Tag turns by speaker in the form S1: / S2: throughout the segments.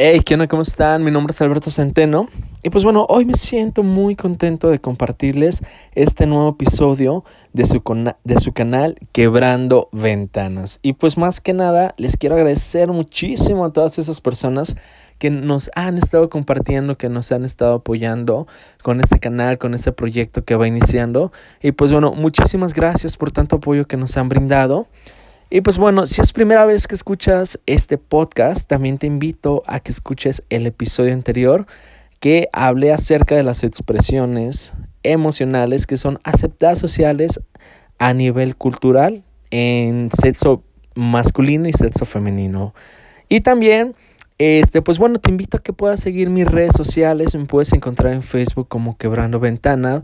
S1: Hey, ¿qué onda? ¿Cómo están? Mi nombre es Alberto Centeno. Y pues bueno, hoy me siento muy contento de compartirles este nuevo episodio de su, de su canal Quebrando Ventanas. Y pues más que nada, les quiero agradecer muchísimo a todas esas personas que nos han estado compartiendo, que nos han estado apoyando con este canal, con este proyecto que va iniciando. Y pues bueno, muchísimas gracias por tanto apoyo que nos han brindado. Y pues bueno, si es primera vez que escuchas este podcast, también te invito a que escuches el episodio anterior que hablé acerca de las expresiones emocionales que son aceptadas sociales a nivel cultural en sexo masculino y sexo femenino. Y también, este, pues bueno, te invito a que puedas seguir mis redes sociales. Me puedes encontrar en Facebook como Quebrando Ventanas.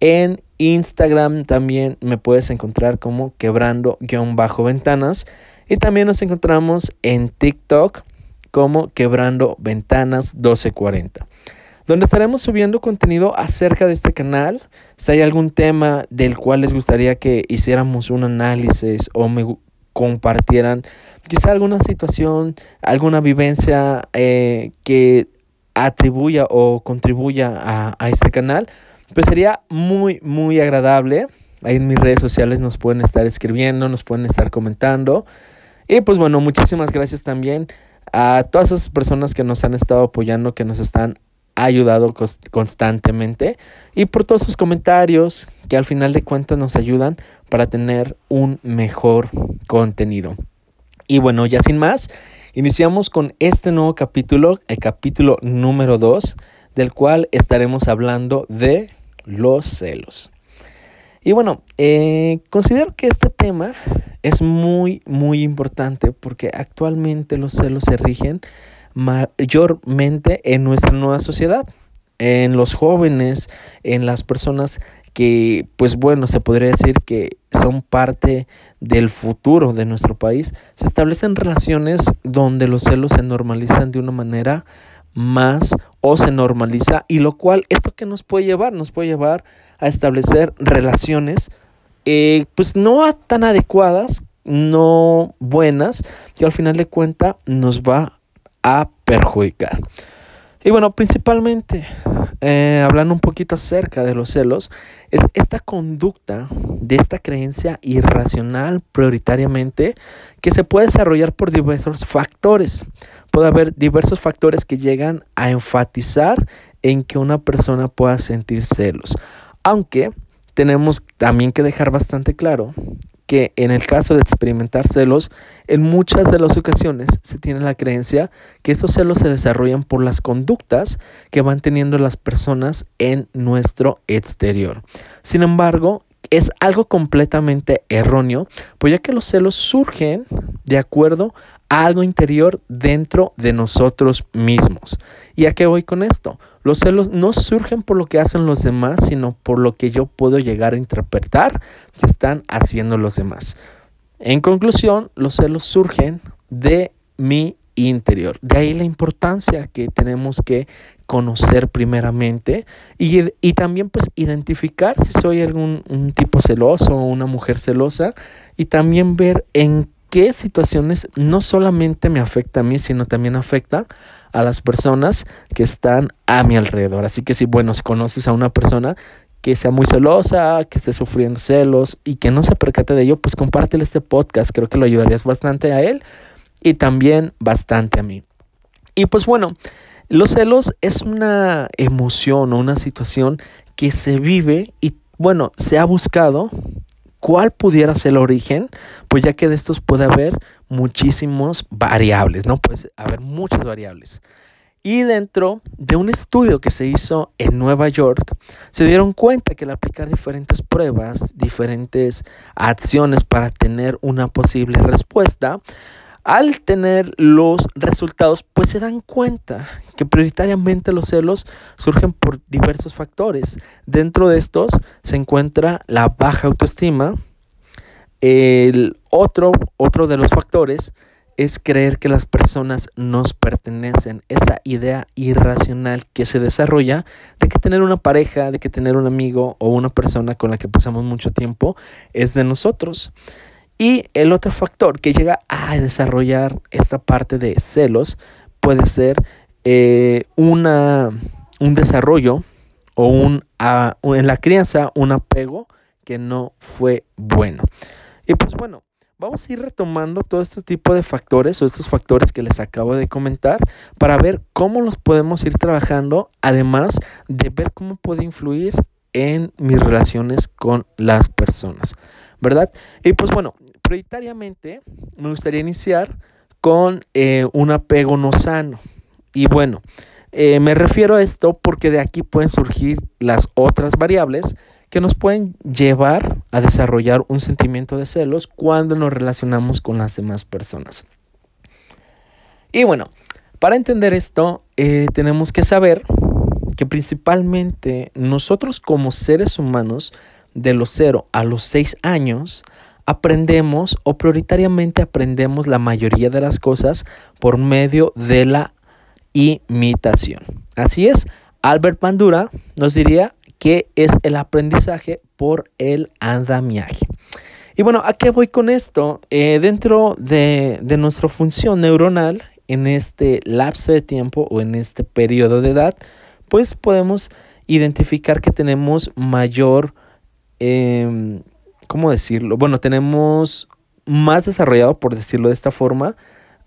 S1: En Instagram también me puedes encontrar como quebrando-ventanas. Y también nos encontramos en TikTok como quebrando ventanas 1240. Donde estaremos subiendo contenido acerca de este canal. Si hay algún tema del cual les gustaría que hiciéramos un análisis o me compartieran quizá alguna situación, alguna vivencia eh, que atribuya o contribuya a, a este canal, pues sería muy, muy agradable. Ahí en mis redes sociales nos pueden estar escribiendo, nos pueden estar comentando. Y pues bueno, muchísimas gracias también a todas esas personas que nos han estado apoyando, que nos están ayudando constantemente y por todos sus comentarios que al final de cuentas nos ayudan para tener un mejor contenido. Y bueno, ya sin más, iniciamos con este nuevo capítulo, el capítulo número 2, del cual estaremos hablando de los celos. Y bueno, eh, considero que este tema es muy, muy importante porque actualmente los celos se rigen mayormente en nuestra nueva sociedad, en los jóvenes, en las personas que, pues bueno, se podría decir que son parte del futuro de nuestro país, se establecen relaciones donde los celos se normalizan de una manera más o se normaliza y lo cual esto que nos puede llevar nos puede llevar a establecer relaciones eh, pues no tan adecuadas no buenas que al final de cuenta nos va a perjudicar. Y bueno principalmente eh, hablando un poquito acerca de los celos es esta conducta de esta creencia irracional prioritariamente que se puede desarrollar por diversos factores puede haber diversos factores que llegan a enfatizar en que una persona pueda sentir celos. Aunque tenemos también que dejar bastante claro que en el caso de experimentar celos, en muchas de las ocasiones se tiene la creencia que estos celos se desarrollan por las conductas que van teniendo las personas en nuestro exterior. Sin embargo, es algo completamente erróneo, pues ya que los celos surgen de acuerdo algo interior dentro de nosotros mismos. ¿Y a qué voy con esto? Los celos no surgen por lo que hacen los demás, sino por lo que yo puedo llegar a interpretar que están haciendo los demás. En conclusión, los celos surgen de mi interior. De ahí la importancia que tenemos que conocer primeramente y, y, también pues identificar si soy algún un tipo celoso o una mujer celosa y también ver en qué situaciones no solamente me afecta a mí, sino también afecta a las personas que están a mi alrededor. Así que si, bueno, si conoces a una persona que sea muy celosa, que esté sufriendo celos y que no se percate de ello, pues compártele este podcast. Creo que lo ayudarías bastante a él y también bastante a mí. Y pues bueno, los celos es una emoción o una situación que se vive y bueno, se ha buscado ¿Cuál pudiera ser el origen? Pues ya que de estos puede haber muchísimos variables, ¿no? Puede haber muchas variables. Y dentro de un estudio que se hizo en Nueva York, se dieron cuenta que al aplicar diferentes pruebas, diferentes acciones para tener una posible respuesta, al tener los resultados, pues se dan cuenta que prioritariamente los celos surgen por diversos factores. Dentro de estos se encuentra la baja autoestima. El otro, otro de los factores es creer que las personas nos pertenecen, esa idea irracional que se desarrolla de que tener una pareja, de que tener un amigo o una persona con la que pasamos mucho tiempo es de nosotros. Y el otro factor que llega a desarrollar esta parte de celos, puede ser eh, una, un desarrollo o un, en la crianza un apego que no fue bueno. Y pues bueno, vamos a ir retomando todo este tipo de factores o estos factores que les acabo de comentar para ver cómo los podemos ir trabajando, además de ver cómo puede influir en mis relaciones con las personas, ¿verdad? Y pues bueno, prioritariamente me gustaría iniciar con eh, un apego no sano. Y bueno, eh, me refiero a esto porque de aquí pueden surgir las otras variables que nos pueden llevar a desarrollar un sentimiento de celos cuando nos relacionamos con las demás personas. Y bueno, para entender esto, eh, tenemos que saber que principalmente nosotros como seres humanos, de los 0 a los 6 años, aprendemos o prioritariamente aprendemos la mayoría de las cosas por medio de la imitación. Así es, Albert Bandura nos diría que es el aprendizaje por el andamiaje. Y bueno, ¿a qué voy con esto? Eh, dentro de, de nuestra función neuronal, en este lapso de tiempo o en este periodo de edad, pues podemos identificar que tenemos mayor, em, ¿cómo decirlo? Bueno, tenemos más desarrollado, por decirlo de esta forma,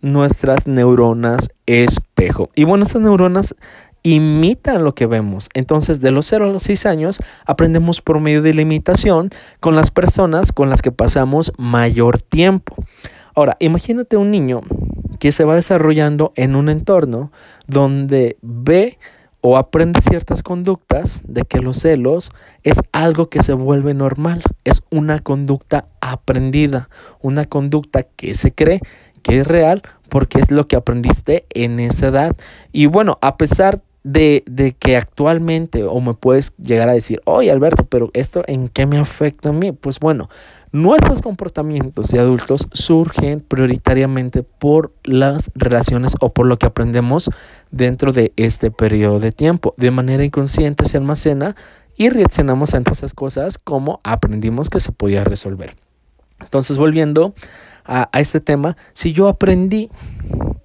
S1: nuestras neuronas espejo. Y bueno, estas neuronas imitan lo que vemos. Entonces, de los 0 a los 6 años, aprendemos por medio de la imitación con las personas con las que pasamos mayor tiempo. Ahora, imagínate un niño que se va desarrollando en un entorno donde ve o aprende ciertas conductas de que los celos es algo que se vuelve normal, es una conducta aprendida, una conducta que se cree que es real porque es lo que aprendiste en esa edad. Y bueno, a pesar de, de, que actualmente, o me puedes llegar a decir, oye Alberto, pero esto en qué me afecta a mí? Pues bueno, nuestros comportamientos de adultos surgen prioritariamente por las relaciones o por lo que aprendemos dentro de este periodo de tiempo. De manera inconsciente se almacena y reaccionamos ante esas cosas como aprendimos que se podía resolver. Entonces, volviendo a, a este tema, si yo aprendí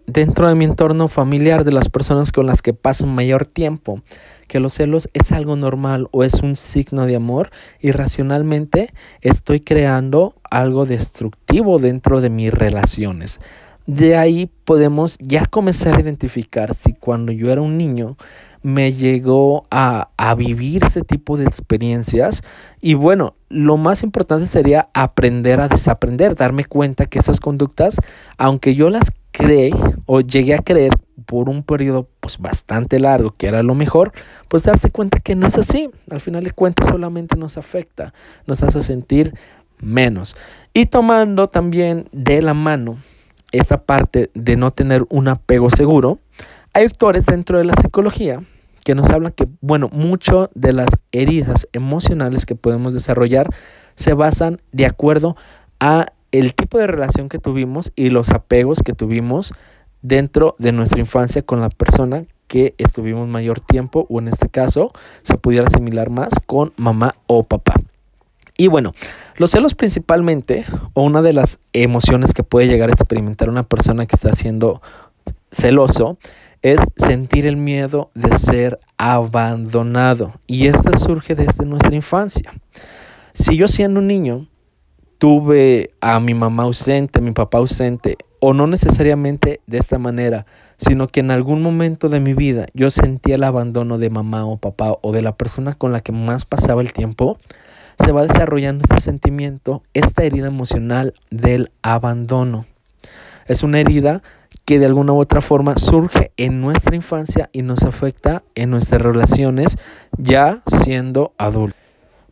S1: dentro de mi entorno familiar, de las personas con las que paso mayor tiempo, que los celos es algo normal o es un signo de amor, irracionalmente estoy creando algo destructivo dentro de mis relaciones. De ahí podemos ya comenzar a identificar si cuando yo era un niño me llegó a, a, vivir ese tipo de experiencias. Y bueno, lo más importante sería aprender a desaprender, darme cuenta que esas conductas, aunque yo las creé o llegué a creer por un periodo pues bastante largo que era lo mejor, pues darse cuenta que no es así. Al final de cuentas solamente nos afecta, nos hace sentir menos. Y tomando también de la mano esa parte de no tener un apego seguro, hay autores dentro de la psicología que nos hablan que, bueno, mucho de las heridas emocionales que podemos desarrollar se basan de acuerdo a el tipo de relación que tuvimos y los apegos que tuvimos dentro de nuestra infancia con la persona que estuvimos mayor tiempo o en este caso se pudiera asimilar más con mamá o papá. Y bueno, los celos principalmente o una de las emociones que puede llegar a experimentar una persona que está siendo celoso es sentir el miedo de ser abandonado y esto surge desde nuestra infancia. Si yo siendo un niño tuve a mi mamá ausente, a mi papá ausente, o no necesariamente de esta manera, sino que en algún momento de mi vida yo sentía el abandono de mamá o papá o de la persona con la que más pasaba el tiempo, se va desarrollando este sentimiento, esta herida emocional del abandono. Es una herida que de alguna u otra forma surge en nuestra infancia y nos afecta en nuestras relaciones ya siendo adultos.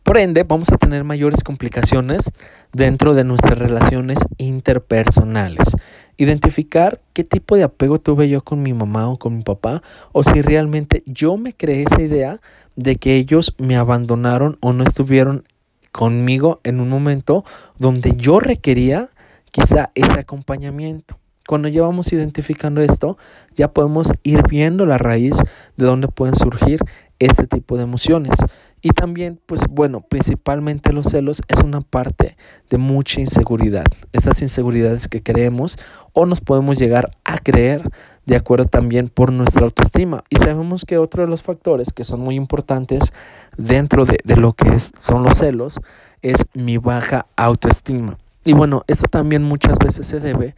S1: Por ende, vamos a tener mayores complicaciones dentro de nuestras relaciones interpersonales. Identificar qué tipo de apego tuve yo con mi mamá o con mi papá, o si realmente yo me creé esa idea de que ellos me abandonaron o no estuvieron conmigo en un momento donde yo requería quizá ese acompañamiento. Cuando llevamos identificando esto, ya podemos ir viendo la raíz de dónde pueden surgir este tipo de emociones. Y también, pues bueno, principalmente los celos es una parte de mucha inseguridad. Estas inseguridades que creemos o nos podemos llegar a creer de acuerdo también por nuestra autoestima. Y sabemos que otro de los factores que son muy importantes dentro de, lo que son los celos es mi baja autoestima. Y bueno, esto también muchas veces se debe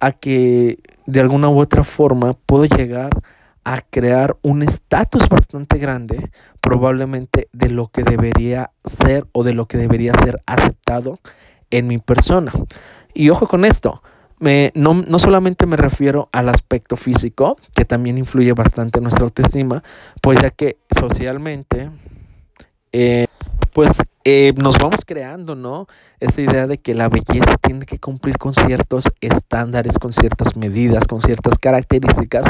S1: a que de alguna u otra forma puedo llegar a crear un estatus bastante grande, probablemente de lo que debería ser o de lo que debería ser aceptado en mi persona. Y ojo con esto, no, no, solamente me refiero al aspecto físico, que también influye bastante en nuestra autoestima, pues ya que socialmente, eh, pues eh, nos vamos creando, ¿no? Esa idea de que la belleza tiene que cumplir con ciertos estándares, con ciertas medidas, con ciertas características,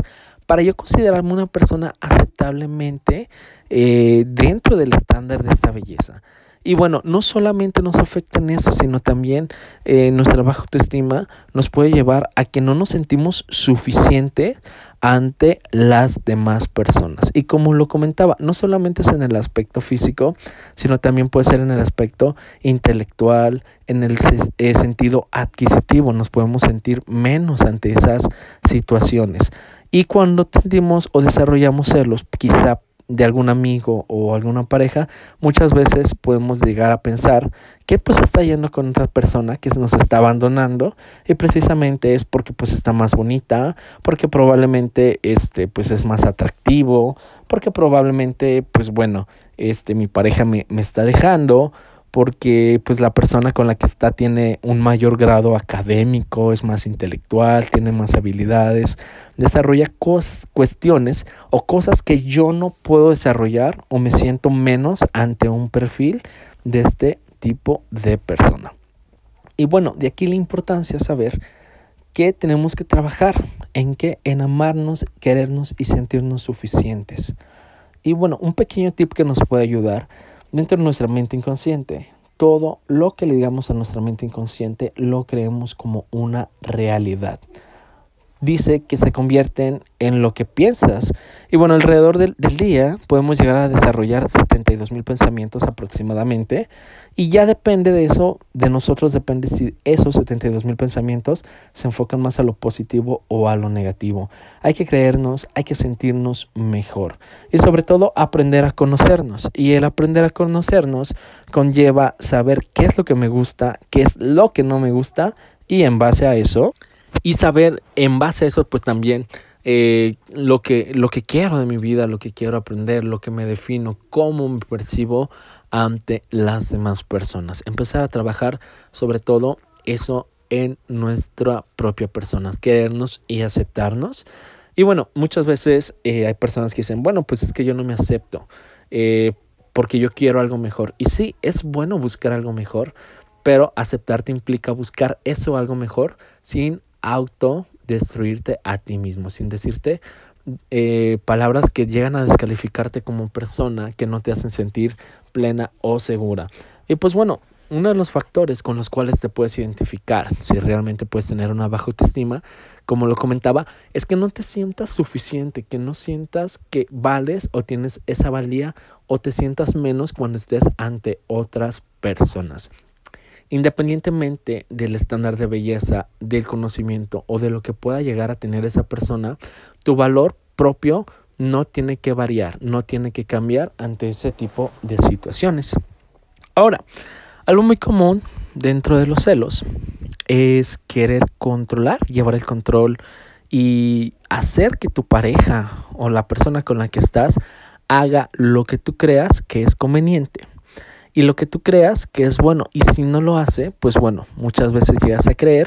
S1: para yo considerarme una persona aceptablemente eh, dentro del estándar de esa belleza. Y bueno, no solamente nos afecta en eso, sino también eh, nuestra baja autoestima nos puede llevar a que no nos sentimos suficientes ante las demás personas. Y como lo comentaba, no solamente es en el aspecto físico, sino también puede ser en el aspecto intelectual, en el eh, sentido adquisitivo. Nos podemos sentir menos ante esas situaciones. Y cuando sentimos o desarrollamos celos, quizá de algún amigo o alguna pareja, muchas veces podemos llegar a pensar que pues está yendo con otra persona que nos está abandonando y precisamente es porque pues está más bonita, porque probablemente este pues es más atractivo, porque probablemente pues bueno, este mi pareja me, me está dejando porque pues la persona con la que está tiene un mayor grado académico, es más intelectual, tiene más habilidades, desarrolla cuestiones o cosas que yo no puedo desarrollar o me siento menos ante un perfil de este tipo de persona. Y bueno, de aquí la importancia saber que tenemos que trabajar en qué, en amarnos, querernos y sentirnos suficientes. Y bueno, un pequeño tip que nos puede ayudar dentro de nuestra mente inconsciente. Todo lo que le digamos a nuestra mente inconsciente lo creemos como una realidad. Dice que se convierten en lo que piensas. Y bueno, alrededor del, día podemos llegar a desarrollar 72 mil pensamientos aproximadamente. Y ya depende de eso, de nosotros depende si esos 72 mil pensamientos se enfocan más a lo positivo o a lo negativo. Hay que creernos, hay que sentirnos mejor y sobre todo aprender a conocernos. Y el aprender a conocernos conlleva saber qué es lo que me gusta, qué es lo que no me gusta y en base a eso, y saber en base a eso pues también eh, lo, que, lo que quiero de mi vida, lo que quiero aprender, lo que me defino, cómo me percibo ante las demás personas. Empezar a trabajar sobre todo eso en nuestra propia persona, querernos y aceptarnos. Y bueno, muchas veces eh, hay personas que dicen, bueno, pues es que yo no me acepto eh, porque yo quiero algo mejor. Y sí, es bueno buscar algo mejor, pero aceptarte implica buscar eso algo mejor sin autodestruirte a ti mismo, sin decirte eh, palabras que llegan a descalificarte como persona, que no te hacen sentir plena o segura. Y pues bueno, uno de los factores con los cuales te puedes identificar si realmente puedes tener una baja autoestima, como lo comentaba, es que no te sientas suficiente, que no sientas que vales o tienes esa valía o te sientas menos cuando estés ante otras personas. Independientemente del estándar de belleza, del conocimiento o de lo que pueda llegar a tener esa persona, tu valor propio no tiene que variar, no tiene que cambiar ante ese tipo de situaciones. Ahora, algo muy común dentro de los celos es querer controlar, llevar el control y hacer que tu pareja o la persona con la que estás haga lo que tú creas que es conveniente y lo que tú creas que es bueno. Y si no lo hace, pues bueno, muchas veces llegas a creer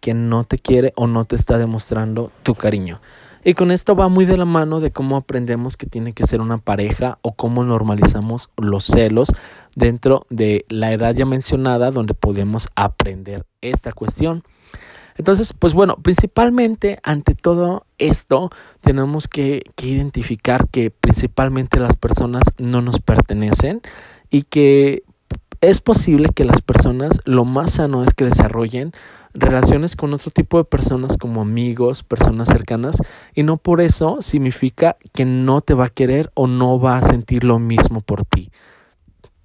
S1: que no te quiere o no te está demostrando tu cariño. Y con esto va muy de la mano de cómo aprendemos que tiene que ser una pareja o cómo normalizamos los celos dentro de la edad ya mencionada donde podemos aprender esta cuestión. Entonces, pues bueno, principalmente ante todo esto tenemos que, que identificar que principalmente las personas no nos pertenecen y que es posible que las personas lo más sano es que desarrollen relaciones con otro tipo de personas como amigos, personas cercanas, y no por eso significa que no te va a querer o no va a sentir lo mismo por ti.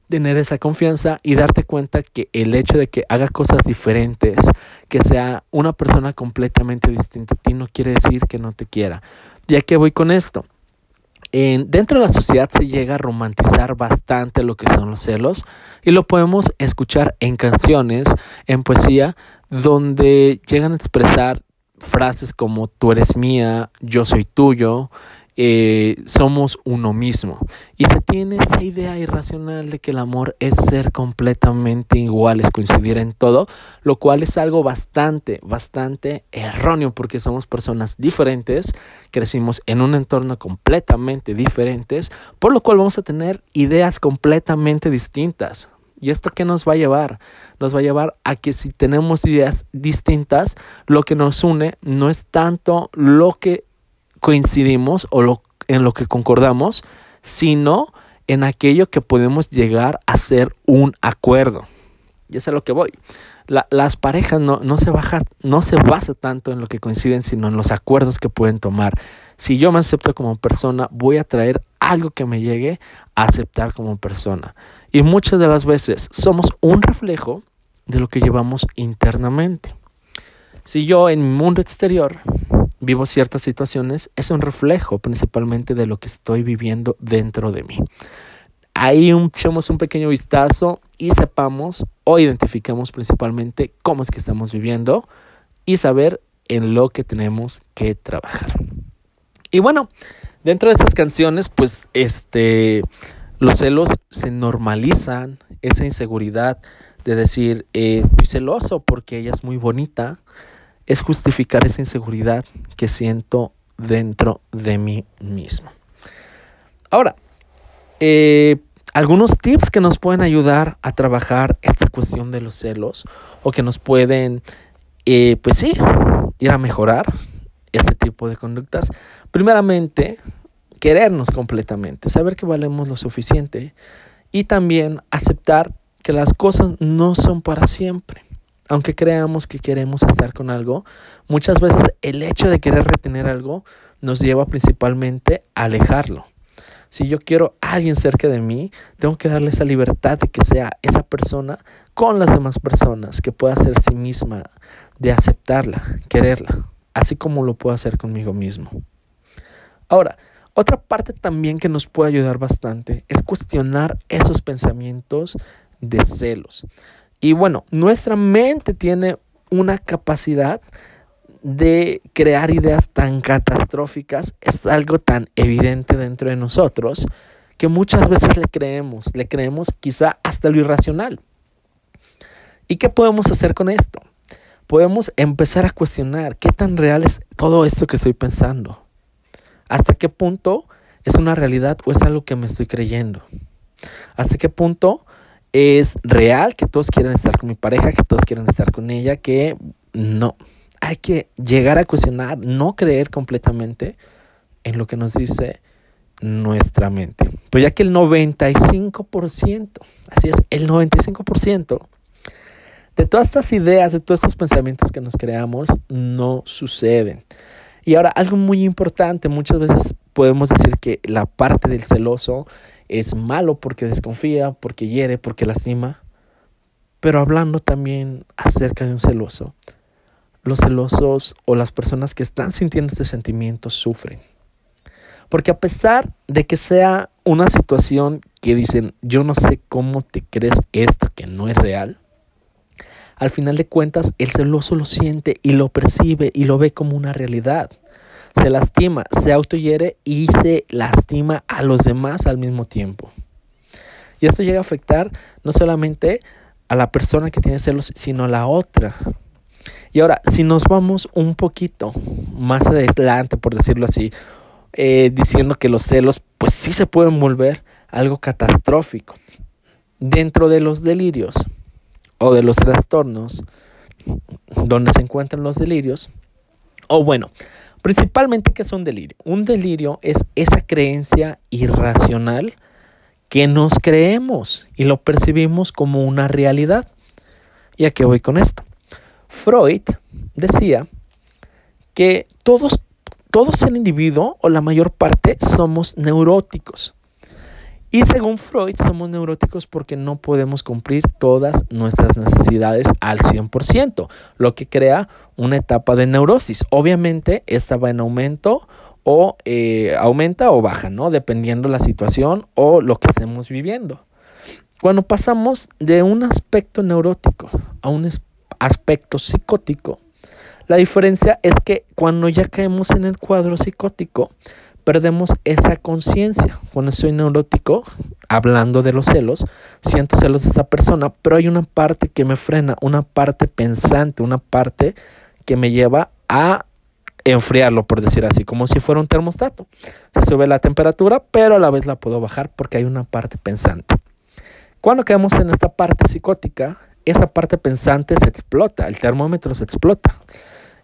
S1: Tener esa confianza y darte cuenta que el hecho de que haga cosas diferentes, que sea una persona completamente distinta a ti no quiere decir que no te quiera. ¿Ya que voy con esto? En, dentro de la sociedad se llega a romantizar bastante lo que son los celos y lo podemos escuchar en canciones, en poesía, donde llegan a expresar frases como tú eres mía, yo soy tuyo, eh, somos uno mismo. Y se tiene esa idea irracional de que el amor es ser completamente iguales, coincidir en todo, lo cual es algo bastante, bastante erróneo porque somos personas diferentes, crecimos en un entorno completamente diferentes, por lo cual vamos a tener ideas completamente distintas. ¿Y esto qué nos va a llevar? Nos va a llevar a que si tenemos ideas distintas, lo que nos une no es tanto lo que coincidimos o lo, en lo que concordamos, sino en aquello que podemos llegar a ser un acuerdo. Y es a lo que voy. las parejas no, no, se baja, no se basa tanto en lo que coinciden, sino en los acuerdos que pueden tomar. Si yo me acepto como persona, voy a traer algo que me llegue a aceptar como persona. Y muchas de las veces somos un reflejo de lo que llevamos internamente. Si yo en mi mundo exterior vivo ciertas situaciones, es un reflejo principalmente de lo que estoy viviendo dentro de mí. Ahí echamos un pequeño vistazo y sepamos o identificamos principalmente cómo es que estamos viviendo y saber en lo que tenemos que trabajar. Y bueno, dentro de estas canciones, pues este, los celos se normalizan, esa inseguridad de decir, eh, estoy celoso porque ella es muy bonita, es justificar esa inseguridad que siento dentro de mí mismo. Ahora, eh, algunos tips que nos pueden ayudar a trabajar esta cuestión de los celos o que nos pueden, eh, pues sí, ir a mejorar este tipo de conductas. Primeramente, querernos completamente, saber que valemos lo suficiente y también aceptar que las cosas no son para siempre aunque creamos que queremos estar con algo, muchas veces el hecho de querer retener algo nos lleva principalmente a alejarlo. Si yo quiero a alguien cerca de mí, tengo que darle esa libertad de que sea esa persona con las demás personas, que pueda ser sí misma, de aceptarla, quererla, así como lo puedo hacer conmigo mismo. Ahora, otra parte también que nos puede ayudar bastante es cuestionar esos pensamientos de celos. Y bueno, nuestra mente tiene una capacidad de crear ideas tan catastróficas, es algo tan evidente dentro de nosotros que muchas veces le creemos, le creemos quizá hasta lo irracional. ¿Y qué podemos hacer con esto? Podemos empezar a cuestionar qué tan real es todo esto que estoy pensando. ¿Hasta qué punto es una realidad o es algo que me estoy creyendo? ¿Hasta qué punto es real que todos quieren estar con mi pareja, que todos quieren estar con ella, que no. Hay que llegar a cuestionar, no creer completamente en lo que nos dice nuestra mente. Pues ya que el 95%, así es, el 95% de todas estas ideas, de todos estos pensamientos que nos creamos, no suceden. Y ahora, algo muy importante, muchas veces podemos decir que la parte del celoso es malo porque desconfía, porque hiere, porque lastima. Pero hablando también acerca de un celoso, los celosos o las personas que están sintiendo este sentimiento sufren. Porque a pesar de que sea una situación que dicen, yo no sé cómo te crees esto que no es real, al final de cuentas el celoso lo siente y lo percibe y lo ve como una realidad se lastima, se autohiere y se lastima a los demás al mismo tiempo. Y esto llega a afectar no solamente a la persona que tiene celos, sino a la otra. Y ahora, si nos vamos un poquito más adelante, por decirlo así, eh, diciendo que los celos, pues sí se pueden volver algo catastrófico. Dentro de los delirios o de los trastornos, donde se encuentran los delirios, o bueno, Principalmente, ¿qué es un delirio? Un delirio es esa creencia irracional que nos creemos y lo percibimos como una realidad. ¿Y a qué voy con esto? Freud decía que todos, todos el individuo o la mayor parte somos neuróticos. Y según Freud, somos neuróticos porque no podemos cumplir todas nuestras necesidades al 100%, lo que crea una etapa de neurosis. Obviamente, esta va en aumento o eh, aumenta o baja, ¿no? Dependiendo la situación o lo que estemos viviendo. Cuando pasamos de un aspecto neurótico a un aspecto psicótico, la diferencia es que cuando ya caemos en el cuadro psicótico, perdemos esa conciencia. Cuando soy neurótico, hablando de los celos, siento celos de esa persona, pero hay una parte que me frena, una parte pensante, una parte que me lleva a enfriarlo, por decir así, como si fuera un termostato. Se sube la temperatura, pero a la vez la puedo bajar porque hay una parte pensante. Cuando quedamos en esta parte psicótica, esa parte pensante se explota, el termómetro se explota.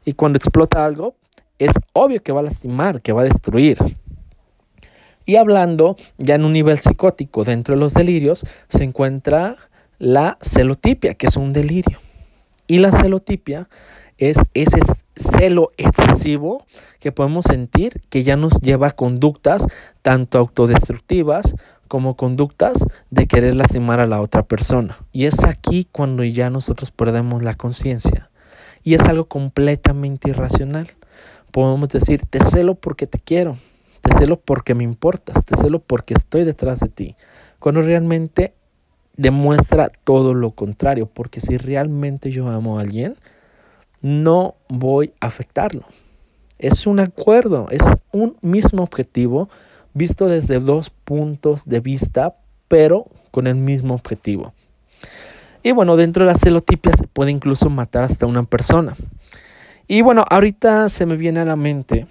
S1: Y cuando explota algo, es obvio que va a lastimar, que va a destruir. Y hablando ya en un nivel psicótico, dentro de los delirios, se encuentra la celotipia, que es un delirio. Y la celotipia es ese celo excesivo que podemos sentir que ya nos lleva a conductas tanto autodestructivas como conductas de querer lastimar a la otra persona. Y es aquí cuando ya nosotros perdemos la conciencia. Y es algo completamente irracional podemos decir, te celo porque te quiero, te celo porque me importas, te celo porque estoy detrás de ti, cuando realmente demuestra todo lo contrario, porque si realmente yo amo a alguien, no voy a afectarlo. Es un acuerdo, es un mismo objetivo visto desde dos puntos de vista, pero con el mismo objetivo. Y bueno, dentro de la celotipia se puede incluso matar hasta una persona. Y bueno, ahorita se me viene a la mente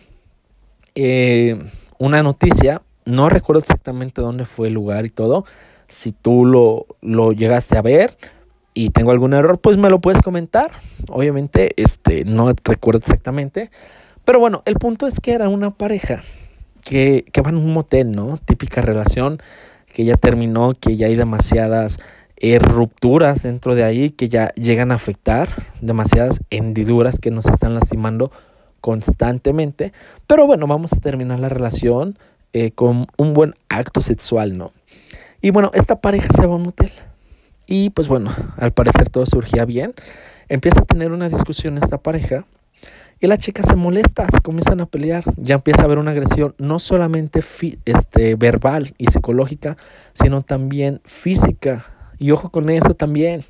S1: eh, una noticia, no recuerdo exactamente dónde fue el lugar y todo. Si tú lo, lo llegaste a ver y tengo algún error, pues me lo puedes comentar. Obviamente, este, no recuerdo exactamente. Pero bueno, el punto es que era una pareja que, que van un motel, ¿no? Típica relación que ya terminó, que ya hay demasiadas eh, rupturas dentro de ahí que ya llegan a afectar, demasiadas hendiduras que nos están lastimando constantemente. Pero bueno, vamos a terminar la relación eh, con un buen acto sexual, ¿no? Y bueno, esta pareja se va a un motel. Y pues bueno, al parecer todo surgía bien. Empieza a tener una discusión esta pareja. Y la chica se molesta, se comienzan a pelear, ya empieza a haber una agresión no solamente este, verbal y psicológica, sino también física y ojo con eso también.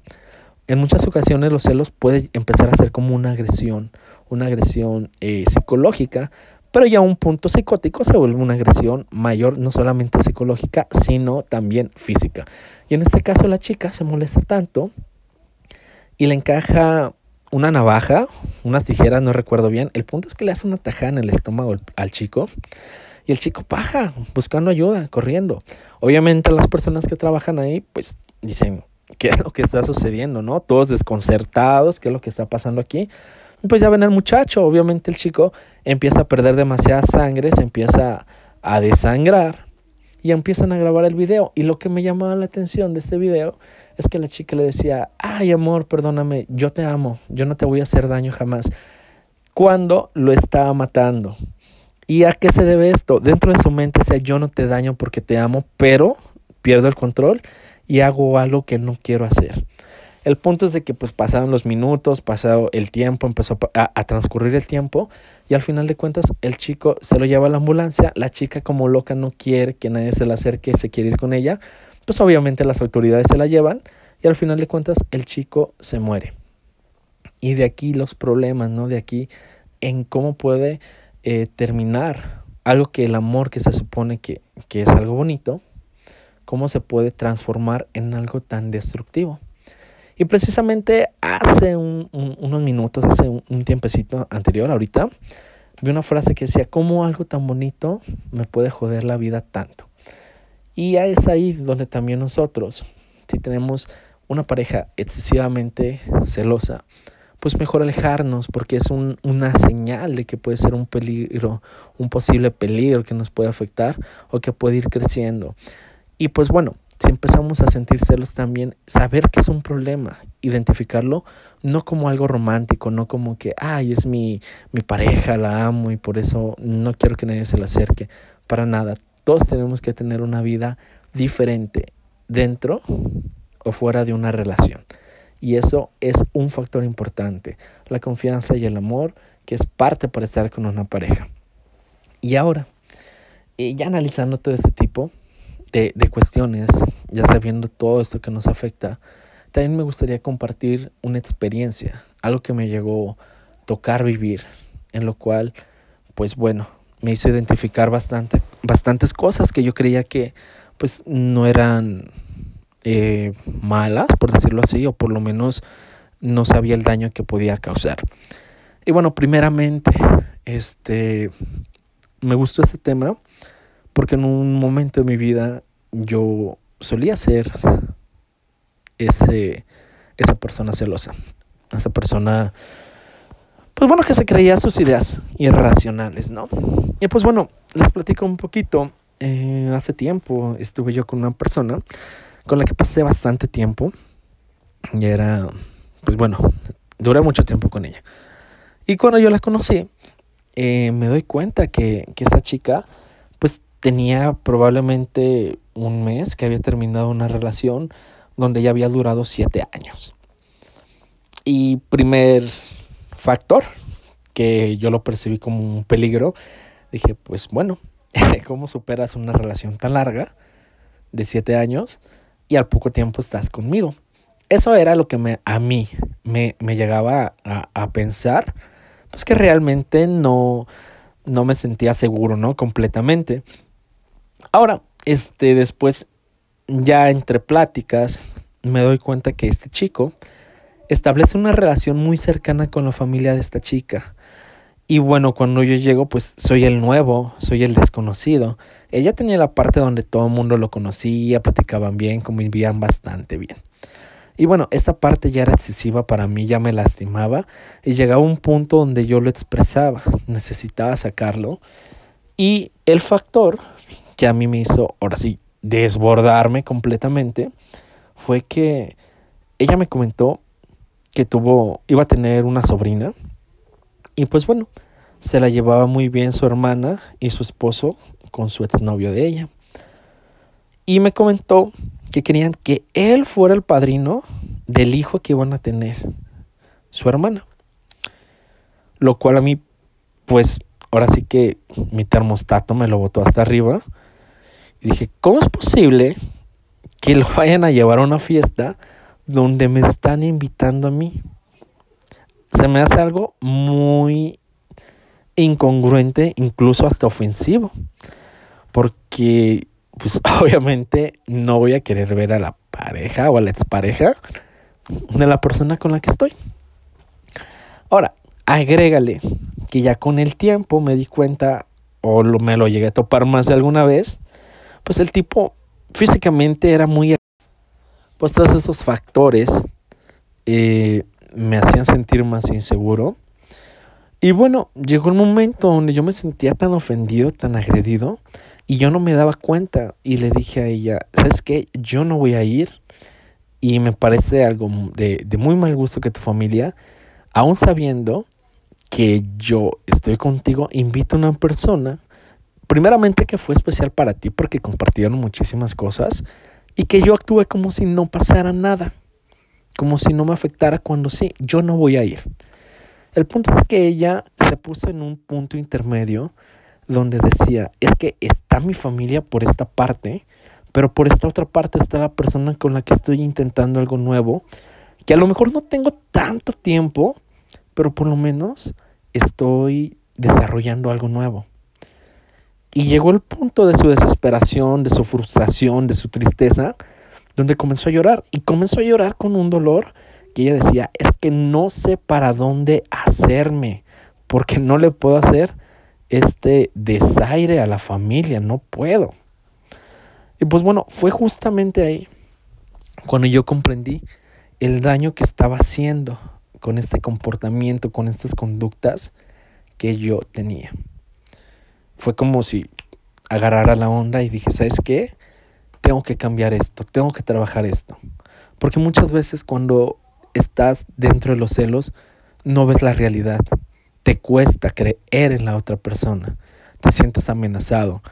S1: En muchas ocasiones los celos pueden empezar a ser como una agresión, una agresión eh, psicológica, pero ya un punto psicótico se vuelve una agresión mayor, no solamente psicológica, sino también física. Y en este caso la chica se molesta tanto y le encaja una navaja, unas tijeras, no recuerdo bien. El punto es que le hace una tajada en el estómago al chico y el chico paja, buscando ayuda, corriendo. Obviamente las personas que trabajan ahí, pues dicen, ¿qué es lo que está sucediendo, no? Todos desconcertados, ¿qué es lo que está pasando aquí? Pues ya ven el muchacho, obviamente el chico empieza a perder demasiada sangre, se empieza a desangrar y empiezan a grabar el video. Y lo que me llamaba la atención de este video es que la chica le decía, ay amor, perdóname, yo te amo, yo no te voy a hacer daño jamás. Cuando lo estaba matando. ¿Y a qué se debe esto? Dentro de su mente decía, yo no te daño porque te amo, pero pierdo el control y hago algo que no quiero hacer. El punto es de que pues pasaron los minutos, pasado el tiempo, empezó a, transcurrir el tiempo y al final de cuentas el chico se lo lleva a la ambulancia, la chica como loca no quiere que nadie se le acerque, se quiere ir con ella, pues obviamente las autoridades se la llevan y al final de cuentas el chico se muere. Y de aquí los problemas, ¿no? De aquí en cómo puede eh, terminar algo que el amor que se supone que, que es algo bonito, cómo se puede transformar en algo tan destructivo. Y precisamente hace unos minutos, hace un, tiempecito anterior, ahorita, vi una frase que decía, ¿cómo algo tan bonito me puede joder la vida tanto? Y es ahí donde también nosotros, si tenemos una pareja excesivamente celosa, pues mejor alejarnos porque es una señal de que puede ser un peligro, un posible peligro que nos puede afectar o que puede ir creciendo. Y pues bueno, si empezamos a sentir celos también, saber que es un problema, identificarlo, no como algo romántico, no como que, ay, es mi, mi pareja, la amo y por eso no quiero que nadie se le acerque, para nada. Todos tenemos que tener una vida diferente dentro o fuera de una relación. Y eso es un factor importante, la confianza y el amor, que es parte para estar con una pareja. Y ahora, eh, ya analizando todo este tipo de, de cuestiones, ya sabiendo todo esto que nos afecta, también me gustaría compartir una experiencia, algo que me llegó a tocar vivir, en lo cual, pues bueno, me hizo identificar bastante, bastantes cosas que yo creía que pues no eran eh, malas, por decirlo así, o por lo menos no sabía el daño que podía causar. Y bueno, primeramente, este, me gustó este tema porque en un momento de mi vida yo solía ser ese, esa persona celosa, esa persona, pues bueno, que se creía sus ideas irracionales, ¿no? Y pues bueno, les platico un poquito. Eh, hace tiempo estuve yo con una persona con la que pasé bastante tiempo. Y era, pues bueno, duré mucho tiempo con ella. Y cuando yo la conocí, eh, me doy cuenta que, que esa chica, pues tenía probablemente un mes que había terminado una relación donde ya había durado siete años. Y primer factor que yo lo percibí como un peligro, dije, pues bueno, ¿cómo superas una relación tan larga de siete años y al poco tiempo estás conmigo? Eso era lo que me, a mí me, llegaba a, a, pensar, pues que realmente no, no me sentía seguro, ¿no? Completamente. Ahora, este, después, ya entre pláticas, me doy cuenta que este chico establece una relación muy cercana con la familia de esta chica. Y bueno, cuando yo llego, pues soy el nuevo, soy el desconocido. Ella tenía la parte donde todo el mundo lo conocía, platicaban bien, convivían bastante bien. Y bueno, esta parte ya era excesiva para mí, ya me lastimaba y llegaba un punto donde yo lo expresaba, necesitaba sacarlo. Y el factor que a mí me hizo, ahora sí, desbordarme completamente, fue que ella me comentó que tuvo, iba a tener una sobrina y pues bueno, se la llevaba muy bien su hermana y su esposo con su exnovio de ella. Y me comentó que querían que él fuera el padrino del hijo que iban a tener su hermana. Lo cual a mí, pues ahora sí que mi termostato me lo botó hasta arriba. Y dije, ¿cómo es posible que lo vayan a llevar a una fiesta donde me están invitando a mí? Se me hace algo muy incongruente, incluso hasta ofensivo. Porque, pues obviamente no voy a querer ver a la pareja o a la expareja de la persona con la que estoy. Ahora, agrégale que ya con el tiempo me di cuenta, o me lo llegué a topar más de alguna vez, pues el tipo físicamente era muy... Pues todos esos factores eh, me hacían sentir más inseguro. Y bueno, llegó el momento donde yo me sentía tan ofendido, tan agredido, y yo no me daba cuenta. Y le dije a ella, ¿sabes qué? Yo no voy a ir. Y me parece algo de, de muy mal gusto que tu familia, aún sabiendo que yo estoy contigo, invito a una persona primeramente que fue especial para ti porque compartieron muchísimas cosas y que yo actúe como si no pasara nada, como si no me afectara cuando sí, yo no voy a ir. El punto es que ella se puso en un punto intermedio donde decía, es que está mi familia por esta parte, pero por esta otra parte está la persona con la que estoy intentando algo nuevo, que a lo mejor no tengo tanto tiempo, pero por lo menos estoy desarrollando algo nuevo. Y llegó el punto de su desesperación, de su frustración, de su tristeza, donde comenzó a llorar. Y comenzó a llorar con un dolor que ella decía, es que no sé para dónde hacerme, porque no le puedo hacer este desaire a la familia, no puedo. Y pues bueno, fue justamente ahí cuando yo comprendí el daño que estaba haciendo con este comportamiento, con estas conductas que yo tenía fue como si agarrara la onda y dije, ¿sabes qué? Tengo que cambiar esto, tengo que trabajar esto. Porque muchas veces cuando estás dentro de los celos, no ves la realidad. Te cuesta creer en la otra persona. Te sientes amenazado.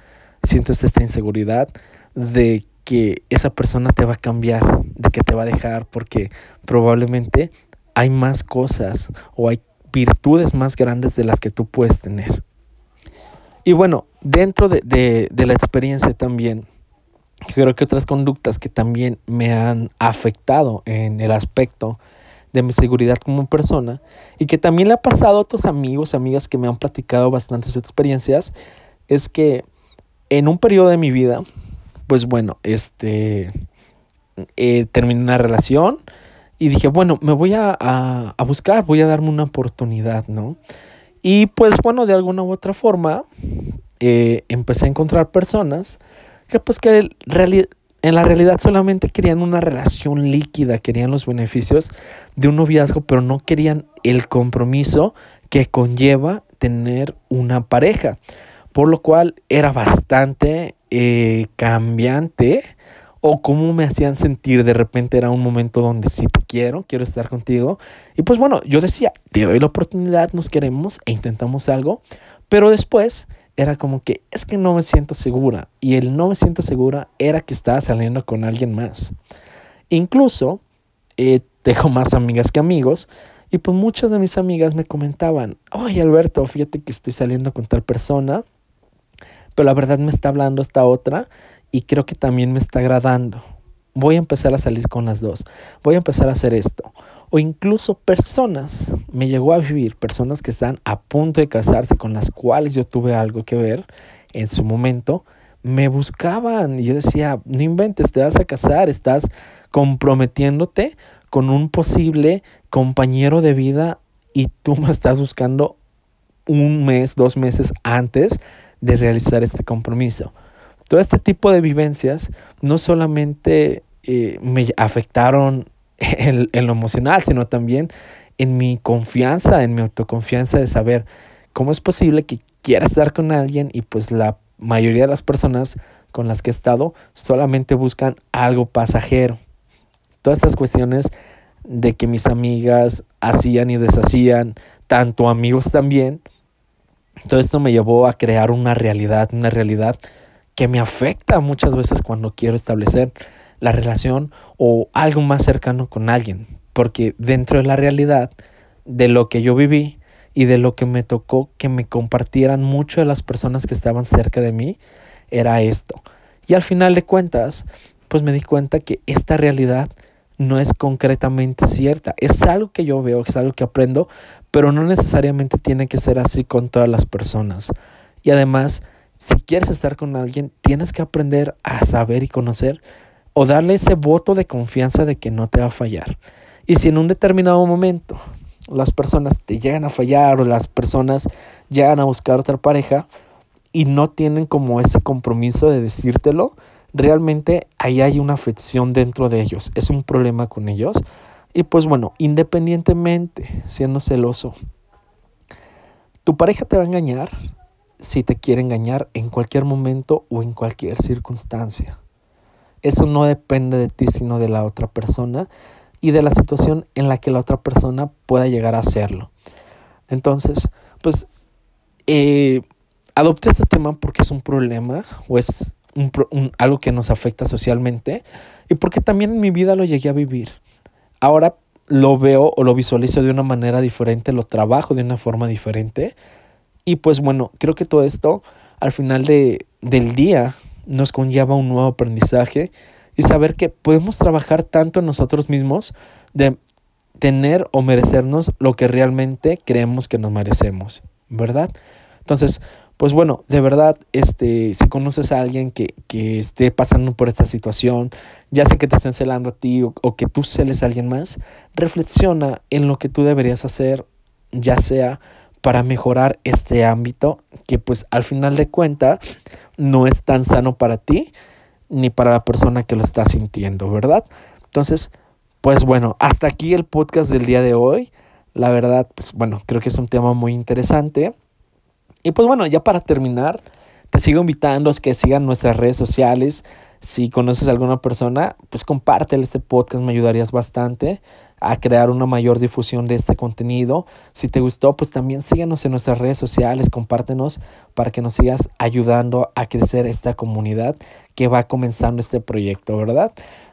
S1: Sientes esta inseguridad de que esa persona te va a cambiar, de que te va a dejar, porque probablemente hay más cosas o hay virtudes más grandes de las que tú puedes tener. Y bueno, dentro de, la experiencia también, creo que otras conductas que también me han afectado en el aspecto de mi seguridad como persona y que también le ha pasado a otros amigos, amigas que me han platicado bastantes experiencias, es que en un periodo de mi vida, pues bueno, este, eh, terminé una relación y dije, bueno, me voy a, a, buscar, voy a darme una oportunidad, ¿no? Y pues bueno, de alguna u otra forma, eh, empecé a encontrar personas pues que en la realidad solamente querían una relación líquida, querían los beneficios de un noviazgo, pero no querían el compromiso que conlleva tener una pareja por lo cual era bastante eh, cambiante o cómo me hacían sentir. De repente era un momento donde sí te quiero, quiero estar contigo. Y pues bueno, yo decía, te doy la oportunidad, nos queremos e intentamos algo, pero después era como que es que no me siento segura. Y el no me siento segura era que estaba saliendo con alguien más. Incluso eh, tengo más amigas que amigos. Y pues muchas de mis amigas me comentaban, oye Alberto, fíjate que estoy saliendo con tal persona pero la verdad me está hablando esta otra y creo que también me está agradando. Voy a empezar a salir con las dos. Voy a empezar a hacer esto. O incluso personas, me llegó a vivir personas que están a punto de casarse con las cuales yo tuve algo que ver en su momento, me buscaban y yo decía, no inventes, te vas a casar, estás comprometiéndote con un posible compañero de vida y tú me estás buscando un mes, dos meses antes de realizar este compromiso. Todo este tipo de vivencias no solamente eh, me afectaron en, en, lo emocional, sino también en mi confianza, en mi autoconfianza de saber cómo es posible que quiera estar con alguien y pues la mayoría de las personas con las que he estado solamente buscan algo pasajero. Todas estas cuestiones de que mis amigas hacían y deshacían, tanto amigos también, todo esto me llevó a crear una realidad, una realidad que me afecta muchas veces cuando quiero establecer la relación o algo más cercano con alguien. Porque dentro de la realidad de lo que yo viví y de lo que me tocó que me compartieran mucho de las personas que estaban cerca de mí, era esto. Y al final de cuentas, pues me di cuenta que esta realidad no es concretamente cierta. Es algo que yo veo, es algo que aprendo, pero no necesariamente tiene que ser así con todas las personas. Y además, si quieres estar con alguien, tienes que aprender a saber y conocer o darle ese voto de confianza de que no te va a fallar. Y si en un determinado momento las personas te llegan a fallar o las personas llegan a buscar otra pareja y no tienen como ese compromiso de decírtelo, realmente ahí hay una afección dentro de ellos, es un problema con ellos. Y pues bueno, independientemente, siendo celoso, tu pareja te va a engañar si te quiere engañar en cualquier momento o en cualquier circunstancia. Eso no depende de ti, sino de la otra persona y de la situación en la que la otra persona pueda llegar a hacerlo. Entonces, pues, eh, adopté este tema porque es un problema o es algo que nos afecta socialmente y porque también en mi vida lo llegué a vivir. Ahora lo veo o lo visualizo de una manera diferente, lo trabajo de una forma diferente y pues bueno, creo que todo esto al final de, del día nos conlleva un nuevo aprendizaje y saber que podemos trabajar tanto en nosotros mismos de tener o merecernos lo que realmente creemos que nos merecemos, ¿verdad? Entonces, pues bueno, de verdad, este, si conoces a alguien que, esté pasando por esta situación, ya sea que te estén celando a ti o, o, que tú celes a alguien más, reflexiona en lo que tú deberías hacer, ya sea para mejorar este ámbito, que pues al final de cuentas no es tan sano para ti ni para la persona que lo está sintiendo, ¿verdad? Entonces, pues bueno, hasta aquí el podcast del día de hoy. La verdad, pues bueno, creo que es un tema muy interesante. Y pues bueno, ya para terminar, te sigo invitando a que sigan nuestras redes sociales. Si conoces a alguna persona, pues compártele este podcast, me ayudarías bastante a crear una mayor difusión de este contenido. Si te gustó, pues también síguenos en nuestras redes sociales, compártenos para que nos sigas ayudando a crecer esta comunidad que va comenzando este proyecto, ¿verdad?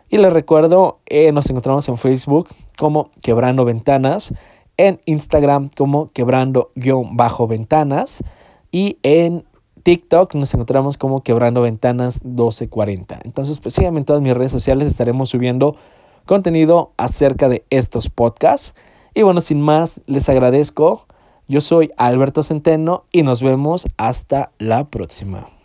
S1: Y les recuerdo, eh, nos encontramos en Facebook como Quebrando Ventanas, en Instagram como Quebrando-Ventanas y en TikTok nos encontramos como Quebrando Ventanas 1240. Entonces, pues síganme en todas mis redes sociales, estaremos subiendo contenido acerca de estos podcasts. Y bueno, sin más, les agradezco. Yo soy Alberto Centeno y nos vemos hasta la próxima.